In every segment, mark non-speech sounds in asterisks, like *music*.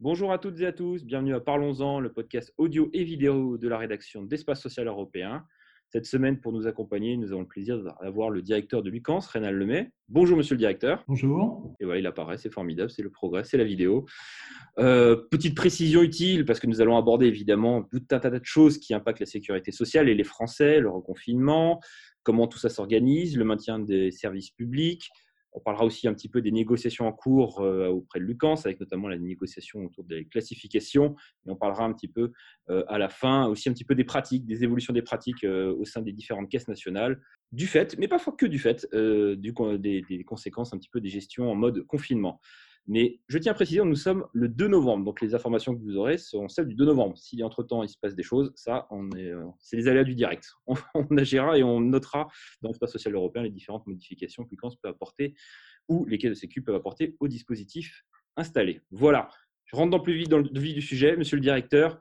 Bonjour à toutes et à tous, bienvenue à Parlons-en, le podcast audio et vidéo de la rédaction d'Espace Social Européen. Cette semaine, pour nous accompagner, nous avons le plaisir d'avoir le directeur de Lucans, Rénal Lemay. Bonjour, monsieur le directeur. Bonjour. Et voilà, il apparaît, c'est formidable, c'est le progrès, c'est la vidéo. Euh, petite précision utile, parce que nous allons aborder évidemment tout un tas de choses qui impactent la sécurité sociale et les Français, le reconfinement, comment tout ça s'organise, le maintien des services publics, on parlera aussi un petit peu des négociations en cours euh, auprès de Lucans, avec notamment la négociation autour des classifications. Et on parlera un petit peu euh, à la fin aussi un petit peu des pratiques, des évolutions des pratiques euh, au sein des différentes caisses nationales, du fait, mais pas que du fait, des, conséquences un petit peu des gestions en mode confinement. Mais je tiens à préciser, nous sommes le 2 novembre, donc les informations que vous aurez seront celles du 2 novembre. Si entre-temps il se passe des choses, ça, euh, c'est les aléas du direct. *laughs* On, agira et on notera dans l'espace social européen les différentes modifications que l'UCANS peut apporter ou lesquelles de sécu peuvent apporter au dispositif installé. Voilà, je rentre dans plus vite le vif du sujet, monsieur le directeur.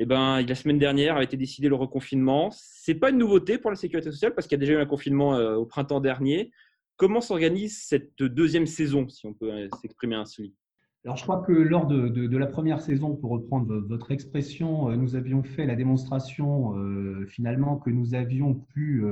Eh ben, la semaine dernière a été décidé le reconfinement. Ce n'est pas une nouveauté pour la sécurité sociale parce qu'il y a déjà eu un confinement euh, au printemps dernier. Comment s'organise cette deuxième saison, si on peut euh, s'exprimer ainsi? Alors, je crois que lors de, la première saison, pour reprendre votre expression, euh, nous avions fait la démonstration euh, finalement que nous avions pu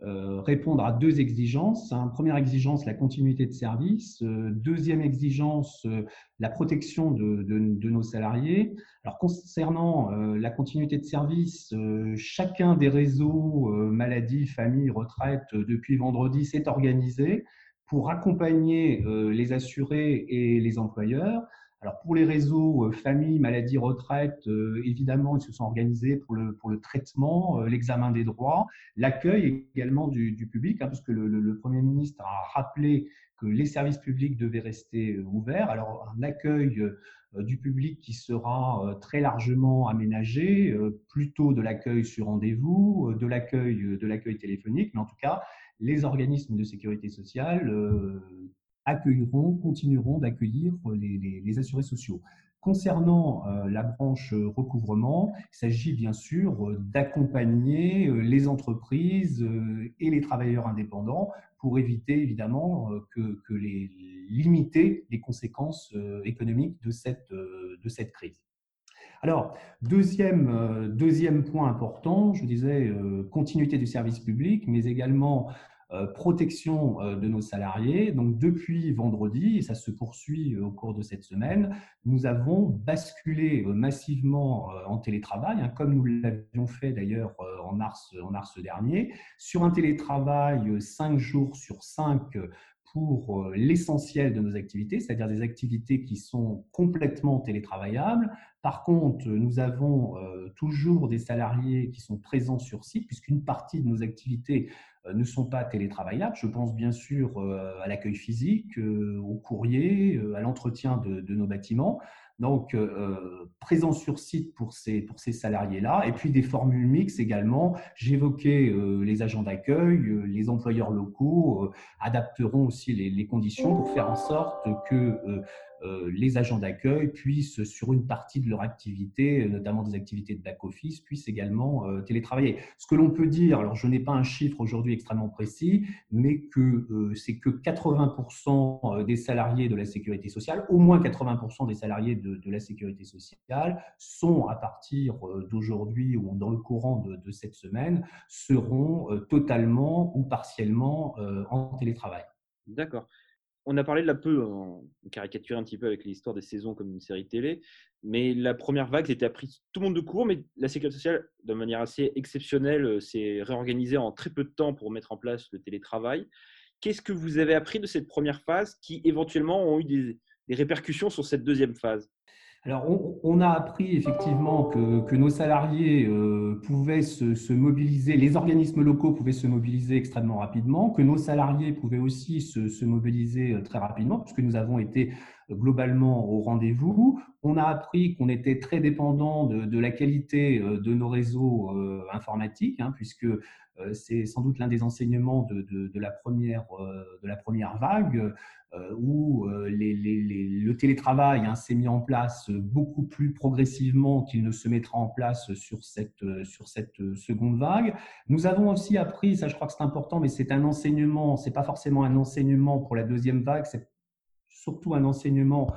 répondre à deux exigences. Première exigence, la continuité de service. Euh, deuxième exigence, euh, la protection de, nos salariés. Alors concernant la continuité de service, chacun des réseaux maladie, famille, retraite depuis vendredi s'est organisé pour accompagner les assurés et les employeurs alors pour les réseaux euh, famille, maladie, retraite, euh, évidemment, ils se sont organisés pour le, pour le traitement, euh, l'examen des droits, l'accueil également du, du public, hein, parce que le, le, Premier ministre a rappelé que les services publics devaient rester ouverts. Alors un accueil du public qui sera très largement aménagé, plutôt de l'accueil sur rendez-vous, de l'accueil de l'accueil téléphonique, mais en tout cas les organismes de sécurité sociale accueilleront, continueront d'accueillir les, les, assurés sociaux. Concernant euh, la branche recouvrement, il s'agit bien sûr d'accompagner euh, les entreprises euh, et les travailleurs indépendants pour éviter évidemment que, que les limiter les conséquences économiques de cette, de cette crise. Alors, deuxième, deuxième point important, je disais continuité du service public, mais également euh, protection euh, de nos salariés. Donc depuis vendredi, et ça se poursuit euh, au cours de cette semaine, nous avons basculé massivement en télétravail, hein, comme nous l'avions fait d'ailleurs en mars, en mars dernier, sur un télétravail 5 jours sur 5 pour l'essentiel de nos activités, c'est-à-dire des activités qui sont complètement télétravaillables. Par contre, nous avons toujours des salariés qui sont présents sur site, puisqu'une partie de nos activités euh, ne sont pas télétravaillables. Je pense bien sûr euh, à l'accueil physique, euh, au courrier, à l'entretien de, nos bâtiments. Donc, présent sur site pour ces, pour ces salariés-là, et puis des formules mixtes également. J'évoquais les agents d'accueil, les employeurs locaux adapteront aussi les, conditions pour faire en sorte que euh, les agents d'accueil puissent, sur une partie de leur activité, notamment des activités de back-office, puissent également euh, télétravailler. Ce que l'on peut dire, alors je n'ai pas un chiffre aujourd'hui extrêmement précis, mais que euh, c'est que 80% des salariés de la sécurité sociale, au moins 80% des salariés de, la sécurité sociale, sont à partir d'aujourd'hui ou dans le courant de cette semaine, seront totalement ou partiellement en télétravail. D'accord on a parlé de la peu, on caricature un petit peu avec l'histoire des saisons comme une série télé, mais la première vague était apprise tout le monde de court, mais la sécurité sociale, de manière assez exceptionnelle, euh, s'est réorganisée en très peu de temps pour mettre en place le télétravail. Qu'est-ce que vous avez appris de cette première phase qui éventuellement ont eu des répercussions sur cette deuxième phase? Alors, on, a appris effectivement que, nos salariés euh, pouvaient se, mobiliser, les organismes locaux pouvaient se mobiliser extrêmement rapidement, que nos salariés pouvaient aussi se, mobiliser euh, très rapidement, puisque nous avons été globalement au rendez-vous. On a appris qu'on était très dépendant de, la qualité de nos réseaux informatiques, hein, puisque c'est sans doute l'un des enseignements de la première vague. Euh, où euh, le télétravail hein, s'est mis en place beaucoup plus progressivement qu'il ne se mettra en place sur cette, euh, sur cette seconde vague. Nous avons aussi appris, ça je crois que c'est important, mais c'est un enseignement, c'est pas forcément un enseignement pour la deuxième vague, c'est surtout un enseignement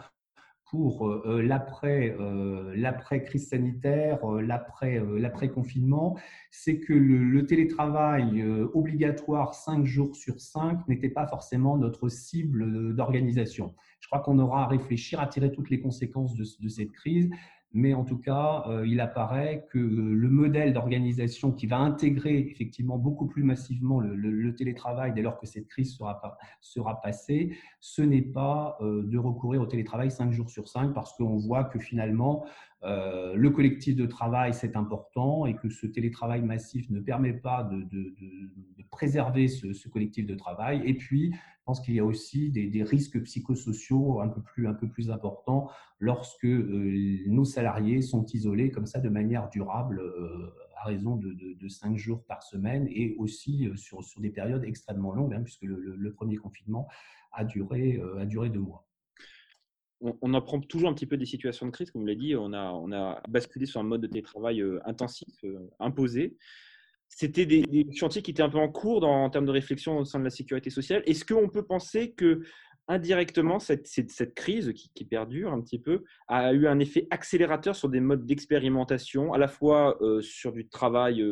pour euh, euh, l'après euh, l'après crise sanitaire, l'après confinement, c'est que le, télétravail obligatoire 5 jours sur 5 n'était pas forcément notre cible d'organisation. Je crois qu'on aura à réfléchir à tirer toutes les conséquences de cette crise mais en tout cas, euh, il apparaît que le modèle d'organisation qui va intégrer effectivement beaucoup plus massivement le, télétravail dès lors que cette crise sera, sera passée, ce n'est pas euh, de recourir au télétravail 5 jours sur 5 parce qu'on voit que finalement, euh, le collectif de travail, c'est important et que ce télétravail massif ne permet pas de, préserver ce, collectif de travail. Et puis, je pense qu'il y a aussi des, risques psychosociaux un peu plus, importants lorsque euh, nos salariés sont isolés comme ça de manière durable euh, à raison de, 5 jours par semaine et aussi sur, sur des périodes extrêmement longues, hein, puisque le, premier confinement a duré, a duré deux mois on, apprend toujours un petit peu des situations de crise, comme vous l'avez dit, on a, on a basculé sur un mode de télétravail euh, intensif, euh, imposé. C'était des, chantiers qui étaient un peu en cours dans, en termes de réflexion au sein de la sécurité sociale. Est-ce qu'on peut penser que indirectement, cette, crise qui, perdure un petit peu a eu un effet accélérateur sur des modes d'expérimentation, à la fois euh, sur du travail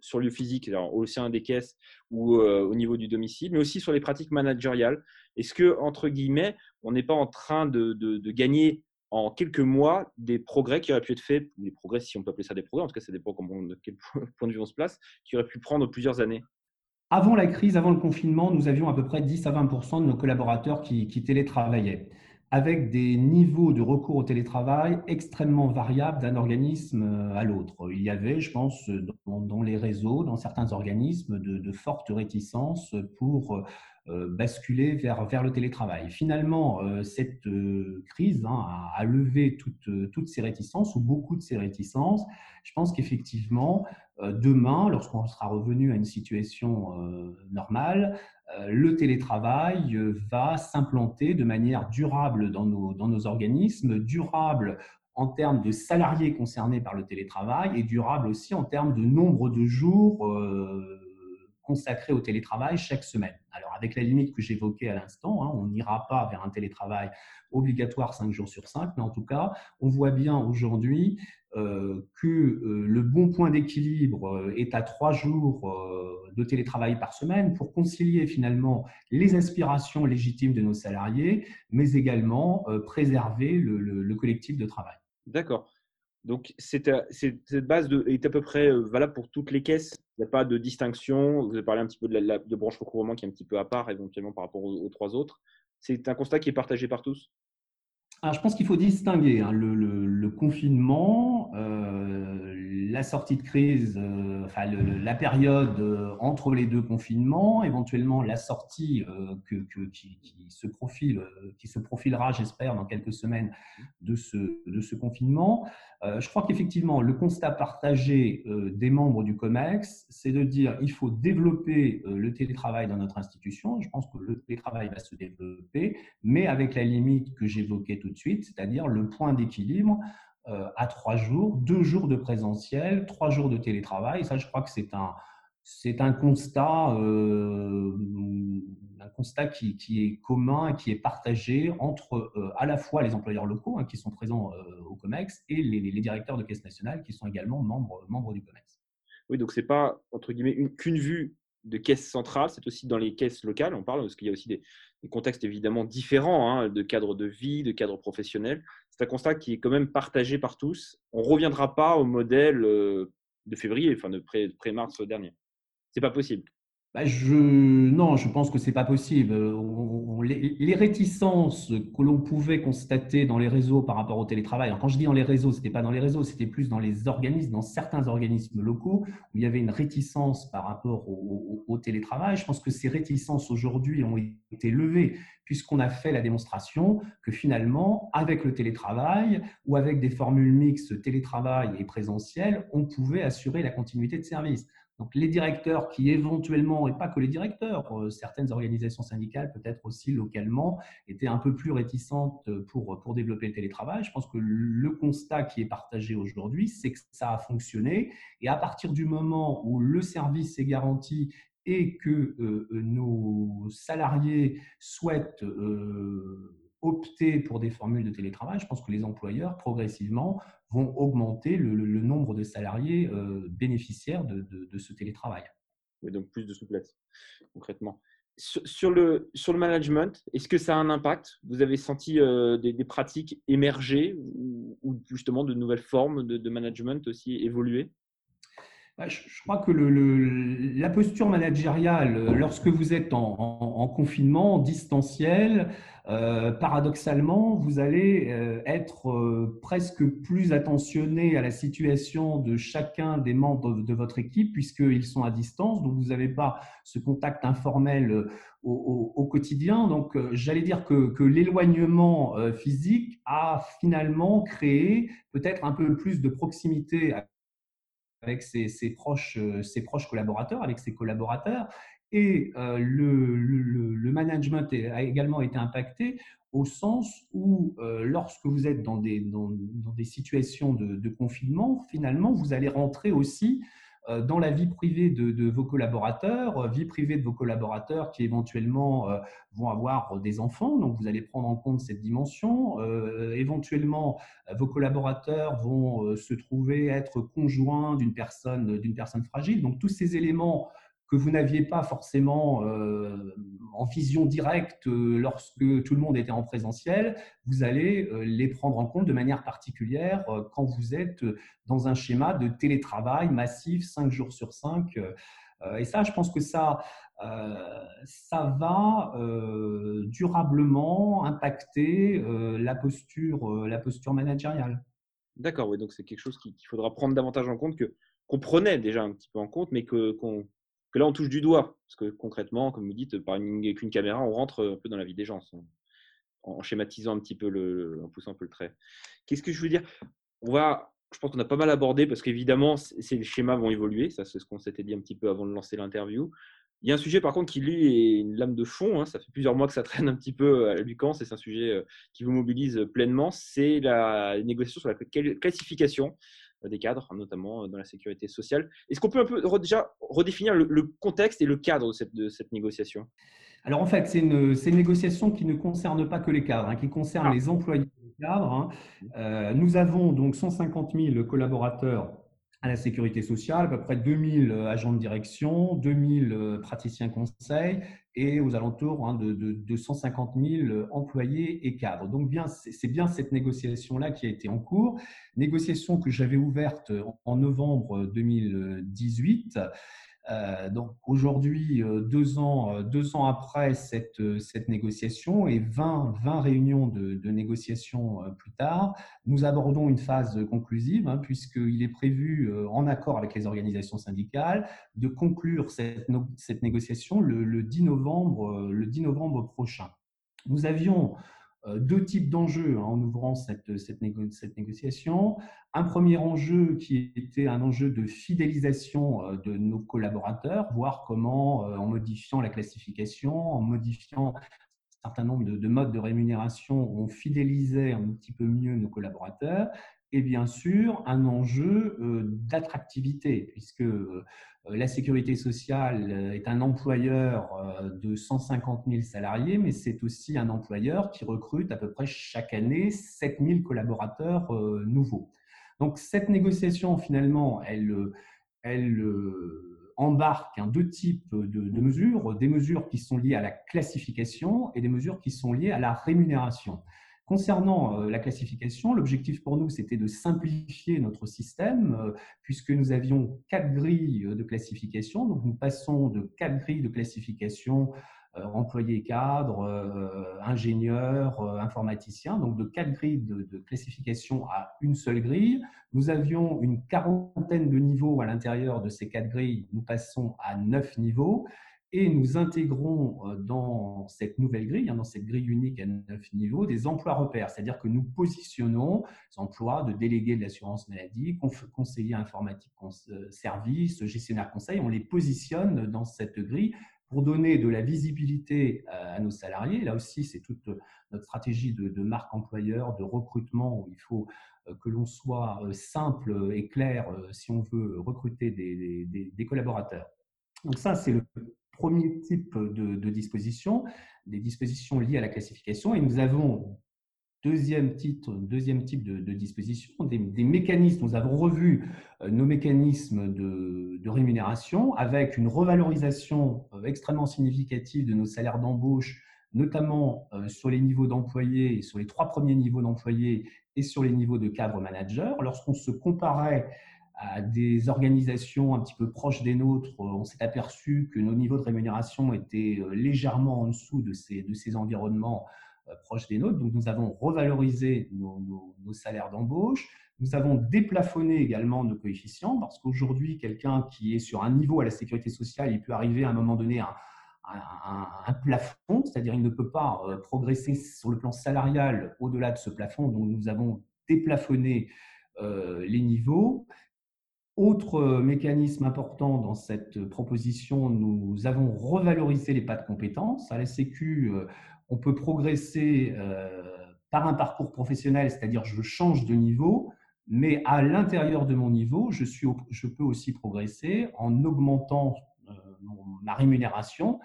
sur lieu physique, au sein des caisses ou au niveau du domicile, mais aussi sur les pratiques managériales. Est-ce que, entre guillemets, on n'est pas en train de, gagner en quelques mois des progrès qui auraient pu être faits, des progrès si on peut appeler ça des progrès, en tout cas ça dépend de quel *laughs* point de vue on se place, qui auraient pu prendre plusieurs années? Avant la crise, avant le confinement, nous avions à peu près 10 à 20% de nos collaborateurs qui, télétravaillaient avec des niveaux de recours au télétravail extrêmement variables d'un organisme à l'autre. Il y avait, je pense, dans, les réseaux, dans certains organismes, de fortes réticences pour euh, basculer vers, vers le télétravail. Finalement, euh, cette euh, crise hein, a, levé toutes, toutes ces réticences ou beaucoup de ces réticences. Je pense qu'effectivement, demain, lorsqu'on sera revenu à une situation normale, le télétravail va s'implanter de manière durable dans nos, dans nos organismes, durable en termes de salariés concernés par le télétravail et durable aussi en termes de nombre de jours consacré au télétravail chaque semaine. Alors, avec la limite que j'évoquais à l'instant, hein, on n'ira pas vers un télétravail obligatoire 5 jours sur 5, mais en tout cas, on voit bien aujourd'hui euh, que euh, le bon point d'équilibre euh, est à 3 jours de télétravail par semaine pour concilier finalement les aspirations légitimes de nos salariés, mais également préserver le collectif de travail. D'accord. Donc, cette, cette base est à peu près euh, valable pour toutes les caisses. Il n'y a pas de distinction. Vous avez parlé un petit peu de la, branche recouvrement qui est un petit peu à part, éventuellement par rapport aux, trois autres. C'est un constat qui est partagé par tous? Alors, je pense qu'il faut distinguer hein, le, confinement, euh, la sortie de crise, euh, enfin, la période entre les deux confinements, éventuellement la sortie que, qui, se profile, qui se profilera, j'espère, dans quelques semaines de ce, de ce confinement. Euh, je crois qu'effectivement, le constat partagé euh, des membres du COMEX, c'est de dire il faut développer euh, le télétravail dans notre institution. Je pense que le télétravail va se développer, mais avec la limite que j'évoquais tout de suite, c'est-à-dire le point d'équilibre à trois jours, deux jours de présentiel, trois jours de télétravail. ça, je crois que c'est un, c'est un constat, euh, un constat qui, est commun qui est partagé entre euh, à la fois les employeurs locaux hein, qui sont présents euh, au COMEX et les, directeurs de caisse nationale qui sont également membres, membres du COMEX. Oui, donc ce n'est pas entre guillemets qu'une vue de caisse centrale, c'est aussi dans les caisses locales, on parle, parce qu'il y a aussi des, contextes évidemment différents hein, de cadres de vie, de cadres professionnels. C'est un constat qui est quand même partagé par tous. On ne reviendra pas au modèle de février, enfin de pré-mars dernier. C'est pas possible. Bah, non, je pense que c'est pas possible. les, réticences que l'on pouvait constater dans les réseaux par rapport au télétravail, quand je dis dans les réseaux, c'était pas dans les réseaux, c'était plus dans les organismes, dans certains organismes locaux où il y avait une réticence par rapport au, au télétravail. Je pense que ces réticences aujourd'hui ont été levées puisqu'on a fait la démonstration que finalement, avec le télétravail ou avec des formules mixtes télétravail et présentiel, on pouvait assurer la continuité de service. Donc les directeurs qui éventuellement, et pas que les directeurs, euh, certaines organisations syndicales, peut-être aussi localement, étaient un peu plus réticentes pour, pour développer le télétravail. Je pense que le constat qui est partagé aujourd'hui, c'est que ça a fonctionné. Et à partir du moment où le service est garanti et que euh, nos salariés souhaitent euh, opter pour des formules de télétravail, je pense que les employeurs, progressivement, vont augmenter le, nombre de salariés euh, bénéficiaires de, ce télétravail. Oui, donc plus de souplesse, concrètement. Sur, le, sur le management, est-ce que ça a un impact? Vous avez senti euh, des, pratiques émerger ou, justement de nouvelles formes de management aussi évoluer? Bah, je crois que le, la posture managériale, lorsque vous êtes en, confinement, en distanciel, euh, paradoxalement, vous allez euh, être euh, presque plus attentionné à la situation de chacun des membres de, votre équipe, puisqu'ils sont à distance, donc vous n'avez pas ce contact informel au, quotidien. Donc, j'allais dire que, l'éloignement physique a finalement créé peut-être un peu plus de proximité avec ses, proches, euh, ses proches collaborateurs, avec ses collaborateurs. Et euh, le, le, management a également été impacté au sens où euh, lorsque vous êtes dans des, dans, des situations de, de, confinement, finalement, vous allez rentrer aussi euh, dans la vie privée de, vos collaborateurs, vie privée de vos collaborateurs qui éventuellement vont avoir des enfants, donc vous allez prendre en compte cette dimension. éventuellement, vos collaborateurs vont se trouver être conjoints d'une personne, d'une personne fragile. Donc tous ces éléments que vous n'aviez pas forcément euh, en vision directe euh, lorsque tout le monde était en présentiel, vous allez euh, les prendre en compte de manière particulière quand vous êtes dans un schéma de télétravail massif 5 jours sur 5. et ça, je pense que ça, ça va durablement impacter la, posture, la posture managériale. D'accord, oui, donc c'est quelque chose qu'il faudra prendre davantage en compte, que qu'on prenait déjà un petit peu en compte, mais qu'on que là, on touche du doigt. Parce que concrètement, comme vous dites, par une, caméra, on rentre un peu dans la vie des gens, en, schématisant un petit peu, le, en poussant un peu le trait. Qu'est-ce que je veux dire? On va, je pense qu'on a pas mal abordé, parce qu'évidemment, ces schémas vont évoluer. Ça, c'est ce qu'on s'était dit un petit peu avant de lancer l'interview. Il y a un sujet, par contre, qui, lui, est une lame de fond. Hein. Ça fait plusieurs mois que ça traîne un petit peu à Lucan. C'est un sujet euh, qui vous mobilise pleinement. C'est la négociation sur la classification euh, des cadres, notamment euh, dans la sécurité sociale. Est-ce qu'on peut un peu déjà redéfinir le, contexte et le cadre de cette, de cette négociation? Alors en fait, c'est une, une, négociation qui ne concerne pas que les cadres, hein, qui concerne ah. les employés des cadres. Hein. Euh, nous avons donc 150 000 collaborateurs à la sécurité sociale, à peu près 2000 agents de direction, 2000 praticiens conseils et aux alentours hein, de, de, de, 150 000 employés et cadres. Donc bien, c'est bien cette négociation-là qui a été en cours, négociation que j'avais ouverte en novembre 2018 euh, donc aujourd'hui, euh, deux ans, euh, deux ans après cette, cette négociation et 20, 20 réunions de, de négociation plus tard, nous abordons une phase conclusive hein, puisqu'il est prévu, en accord avec les organisations syndicales, de conclure cette, cette négociation le, le, 10 novembre, le 10 novembre prochain. Nous avions euh, deux types d'enjeux hein, en ouvrant cette, cette, négociation. Un premier enjeu qui était un enjeu de fidélisation euh, de nos collaborateurs, voir comment, euh, en modifiant la classification, en modifiant un certain nombre de modes de rémunération, on fidélisait un petit peu mieux nos collaborateurs et bien sûr un enjeu d'attractivité, puisque euh, la sécurité sociale euh, est un employeur euh, de 150 000 salariés, mais c'est aussi un employeur qui recrute à peu près chaque année 7 000 collaborateurs nouveaux. Donc cette négociation, finalement, elle, elle embarque deux types de, mesures, des mesures qui sont liées à la classification et des mesures qui sont liées à la rémunération. Concernant la classification, l'objectif pour nous, c'était de simplifier notre système, puisque nous avions quatre grilles de classification. Donc, nous passons de quatre grilles de classification euh, employés cadres, euh, ingénieurs, euh, informaticiens, donc de quatre grilles de, classification à une seule grille. Nous avions une quarantaine de niveaux à l'intérieur de ces quatre grilles, nous passons à neuf niveaux et nous intégrons dans cette nouvelle grille, hein, dans cette grille unique à neuf niveaux, des emplois repères, c'est-à-dire que nous positionnons les emplois de délégués de l'assurance maladie, conseillers informatiques service, gestionnaire conseil, on les positionne dans cette grille pour donner de la visibilité à nos salariés. Là aussi, c'est toute notre stratégie de, marque employeur, de recrutement, où il faut euh, que l'on soit euh, simple et clair euh, si on veut recruter des, collaborateurs. Donc ça, c'est le premier type de, de disposition, des dispositions liées à la classification. Et nous avons Deuxième, titre, deuxième type de, disposition, des, mécanismes. Nous avons revu euh, nos mécanismes de, rémunération avec une revalorisation euh, extrêmement significative de nos salaires d'embauche, notamment euh, sur les niveaux d'employés, sur les trois premiers niveaux d'employés et sur les niveaux de cadre manager. Lorsqu'on se comparait à des organisations un petit peu proches des nôtres, on s'est aperçu que nos niveaux de rémunération étaient légèrement en dessous de ces, de ces environnements euh, proches des nôtres. Donc, nous avons revalorisé nos, salaires d'embauche. Nous avons déplafonné également nos coefficients parce qu'aujourd'hui, quelqu'un qui est sur un niveau à la sécurité sociale, il peut arriver à un moment donné à un, plafond, c'est-à-dire il ne peut pas euh, progresser sur le plan salarial au-delà de ce plafond. Donc, nous avons déplafonné euh, les niveaux. Autre mécanisme important dans cette proposition, nous avons revalorisé les pas de compétences. À la Sécu, on peut progresser euh, par un parcours professionnel, c'est-à-dire je change de niveau, mais à l'intérieur de mon niveau, je, suis, je peux aussi progresser en augmentant euh, ma rémunération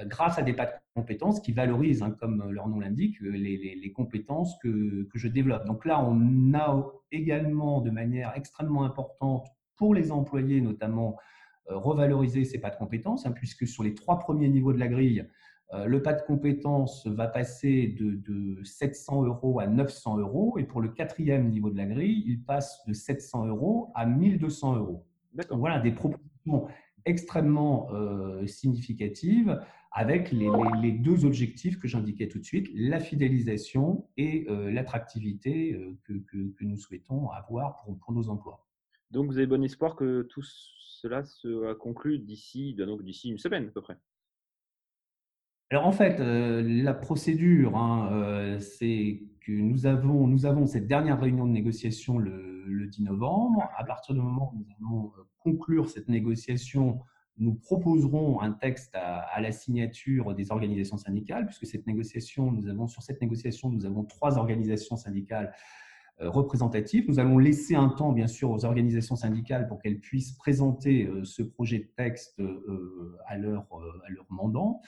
euh, grâce à des pas de compétences qui valorisent, hein, comme leur nom l'indique, les, compétences que, je développe. Donc là, on a également de manière extrêmement importante pour les employés, notamment, revalorisé ces pas de compétences, hein, puisque sur les trois premiers niveaux de la grille, euh, le pas de compétences va passer de, 700 euros à 900 euros et pour le quatrième niveau de la grille, il passe de 700 euros à 1200 euros. Donc voilà des propositions extrêmement euh, significatives avec les, deux objectifs que j'indiquais tout de suite, la fidélisation et euh, l'attractivité que, nous souhaitons avoir pour, pour, nos emplois. Donc vous avez bon espoir que tout cela se conclue d'ici d'ici une semaine à peu près alors en fait, euh, la procédure, hein, euh, c'est que nous avons, nous avons cette dernière réunion de négociation le, 10 novembre. À partir du moment où nous allons euh, conclure cette négociation, nous proposerons un texte à, la signature des organisations syndicales, puisque cette négociation, nous avons sur cette négociation, nous avons trois organisations syndicales représentatives. Nous allons laisser un temps, bien sûr, aux organisations syndicales pour qu'elles puissent présenter ce projet de texte à leur, à leur mandant.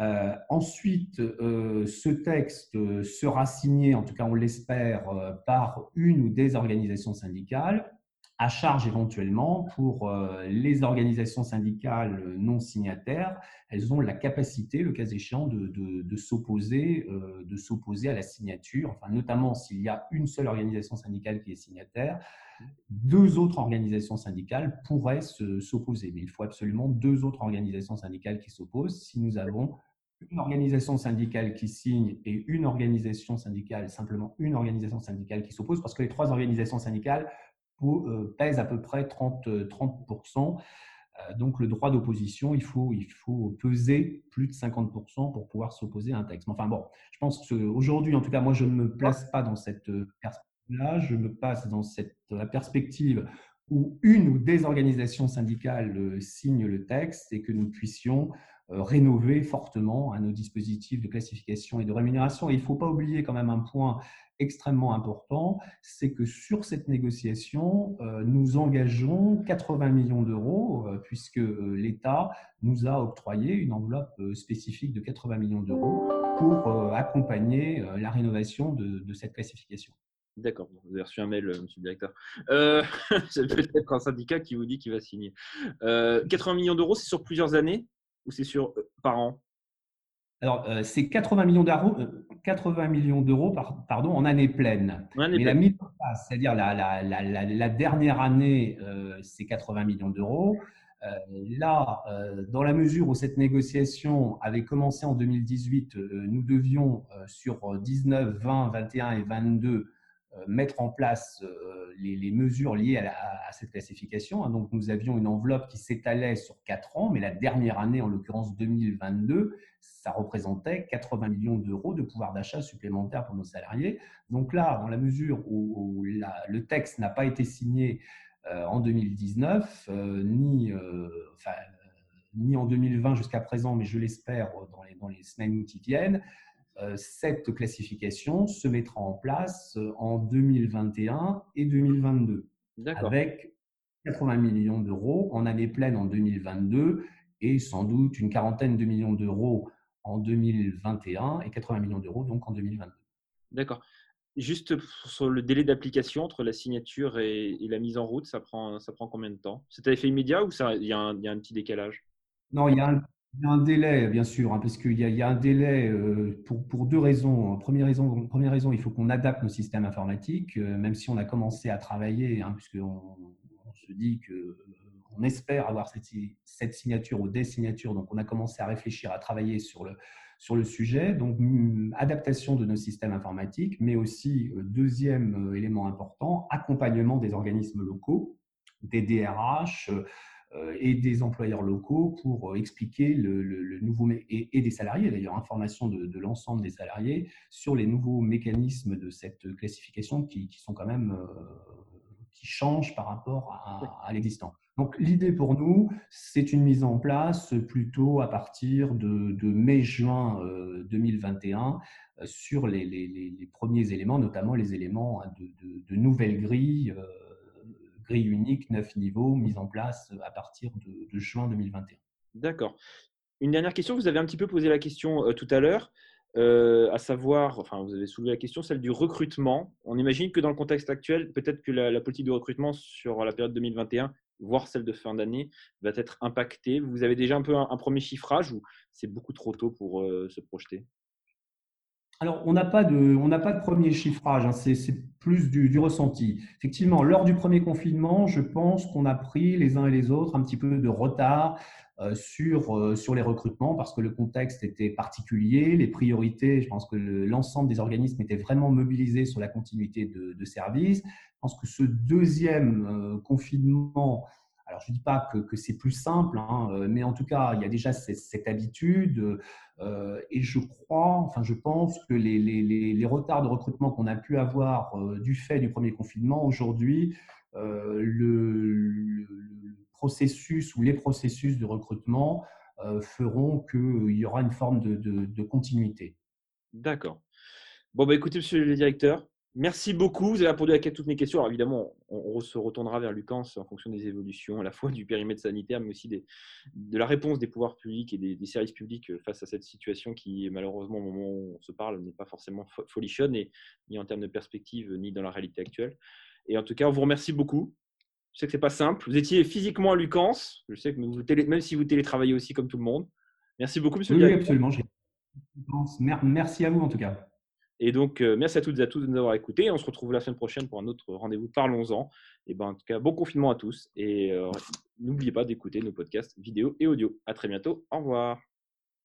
Euh, ensuite, euh, ce texte sera signé, en tout cas on l'espère, euh, par une ou des organisations syndicales, à charge éventuellement pour les organisations syndicales non signataires. Elles ont la capacité, le cas échéant, de, de, de s'opposer à la signature, enfin, notamment s'il y a une seule organisation syndicale qui est signataire. Deux autres organisations syndicales pourraient s'opposer, mais il faut absolument deux autres organisations syndicales qui s'opposent si nous avons une organisation syndicale qui signe et une organisation syndicale, simplement une organisation syndicale qui s'oppose, parce que les trois organisations syndicales euh, pèsent à peu près 30, 30 euh, donc le droit d'opposition, il faut, il faut peser plus de 50% pour pouvoir s'opposer à un texte. Enfin bon, je pense qu'aujourd'hui, en tout cas, moi, je ne me place pas dans cette euh, perspective-là, je me passe dans cette perspective où une ou des organisations syndicales signent le texte et que nous puissions euh, rénover fortement nos dispositifs de classification et de rémunération. Il ne faut pas oublier quand même un point extrêmement important, c'est que sur cette négociation, euh, nous engageons 80 millions d'euros, euh, puisque l'État nous a octroyé une enveloppe spécifique de 80 millions d'euros pour accompagner la rénovation de, cette classification. D'accord, vous avez reçu un mail, monsieur le directeur. Euh, *laughs* c'est peut-être un syndicat qui vous dit qu'il va signer. 80 millions d'euros, c'est sur plusieurs années ou c'est sur euh, par an? Alors, euh, c'est 80 millions d'euros, 80 millions d'euros pardon, en année pleine. Mais la mise en place, c'est-à-dire la, la, la, la, dernière année, euh, c'est 80 millions d'euros. Euh, là, euh, dans la mesure où cette négociation avait commencé en 2018, nous devions sur 19, 20, 21 et 22 mettre en place les, mesures liées à, cette classification. Hein. Donc, nous avions une enveloppe qui s'étalait sur quatre ans, mais la dernière année, en l'occurrence 2022, ça représentait 80 millions d'euros de pouvoir d'achat supplémentaire pour nos salariés. Donc là, dans la mesure où, le texte n'a pas été signé euh, en 2019, euh, ni, euh, en 2020 jusqu'à présent, mais je l'espère dans les, dans les semaines qui viennent, cette classification se mettra en place en 2021 et 2022, avec 80 millions d'euros en année pleine en 2022 et sans doute une quarantaine de millions d'euros en 2021 et 80 millions d'euros donc en 2022. D'accord. Juste sur le délai d'application entre la signature et, la mise en route, ça prend, ça prend combien de temps? C'est un effet immédiat ou il y, y, a un petit décalage? Non, il y, a un, un, délai, bien sûr, hein, parce qu'il y, y, a un délai euh, pour, deux raisons. Première raison, première raison, il faut qu'on adapte nos systèmes informatiques, euh, même si on a commencé à travailler, hein, puisqu'on on se dit que on espère avoir cette, cette, signature ou des signatures. Donc, on a commencé à réfléchir, à travailler sur le, sur le sujet. Donc, mm, adaptation de nos systèmes informatiques, mais aussi, euh, deuxième euh, élément important, accompagnement des organismes locaux, des DRH euh, et des employeurs locaux pour expliquer le, nouveau, et, et, des salariés d'ailleurs, information de, de l'ensemble des salariés sur les nouveaux mécanismes de cette classification qui, qui sont quand même qui changent par rapport à, à l'existant. Donc l'idée pour nous, c'est une mise en place plutôt à partir de, mai-juin 2021 euh, euh, sur les, premiers éléments, notamment les éléments de, nouvelles grilles, euh, grilles uniques, neuf niveaux, mise en place à partir de, juin 2021. D'accord. Une dernière question, vous avez un petit peu posé la question tout à l'heure. à savoir, enfin, vous avez soulevé la question, celle du recrutement. On imagine que dans le contexte actuel, peut-être que la, politique de recrutement sur la période 2021 voire celle de fin d'année, va être impactée Vous avez déjà un peu un, premier chiffrage ou c'est beaucoup trop tôt pour euh, se projeter? Alors, on n'a pas, de, pas de premier chiffrage, hein, c'est plus du, ressenti. Effectivement, lors du premier confinement, je pense qu'on a pris les uns et les autres un petit peu de retard euh, sur, euh, sur les recrutements parce que le contexte était particulier, les priorités, je pense que l'ensemble des organismes étaient vraiment mobilisés sur la continuité de, service. Je pense que ce deuxième euh, confinement, alors je ne dis pas que, c'est plus simple, hein, euh, mais en tout cas, il y a déjà cette, habitude euh, et je crois, enfin je pense que les, retards de recrutement qu'on a pu avoir du fait du premier confinement, aujourd'hui, le, processus ou les processus de recrutement feront qu'il y aura une forme de, de continuité. D'accord. Bon, bah, écoutez, monsieur le directeur, Merci beaucoup. Vous avez répondu à toutes mes questions. Alors évidemment, on, se retournera vers Lucas en fonction des évolutions, à la fois du périmètre sanitaire, mais aussi de la réponse des pouvoirs publics et des, services publics face à cette situation qui, malheureusement, au moment où on se parle, n'est pas forcément folichonne, et, ni en termes de perspective, ni dans la réalité actuelle. Et en tout cas, on vous remercie beaucoup. Je sais que ce n'est pas simple. Vous étiez physiquement à Lucas. Je sais que vous même si vous télétravaillez aussi comme tout le monde. Merci beaucoup, monsieur Oui, absolument. Merci à vous, en tout cas. Et donc, euh, merci à toutes et à tous de nous avoir écoutés. On se retrouve la semaine prochaine pour un autre rendez-vous. Parlons-en. Et ben, en tout cas, bon confinement à tous. Et euh, n'oubliez pas d'écouter nos podcasts vidéo et audio. À très bientôt. Au revoir.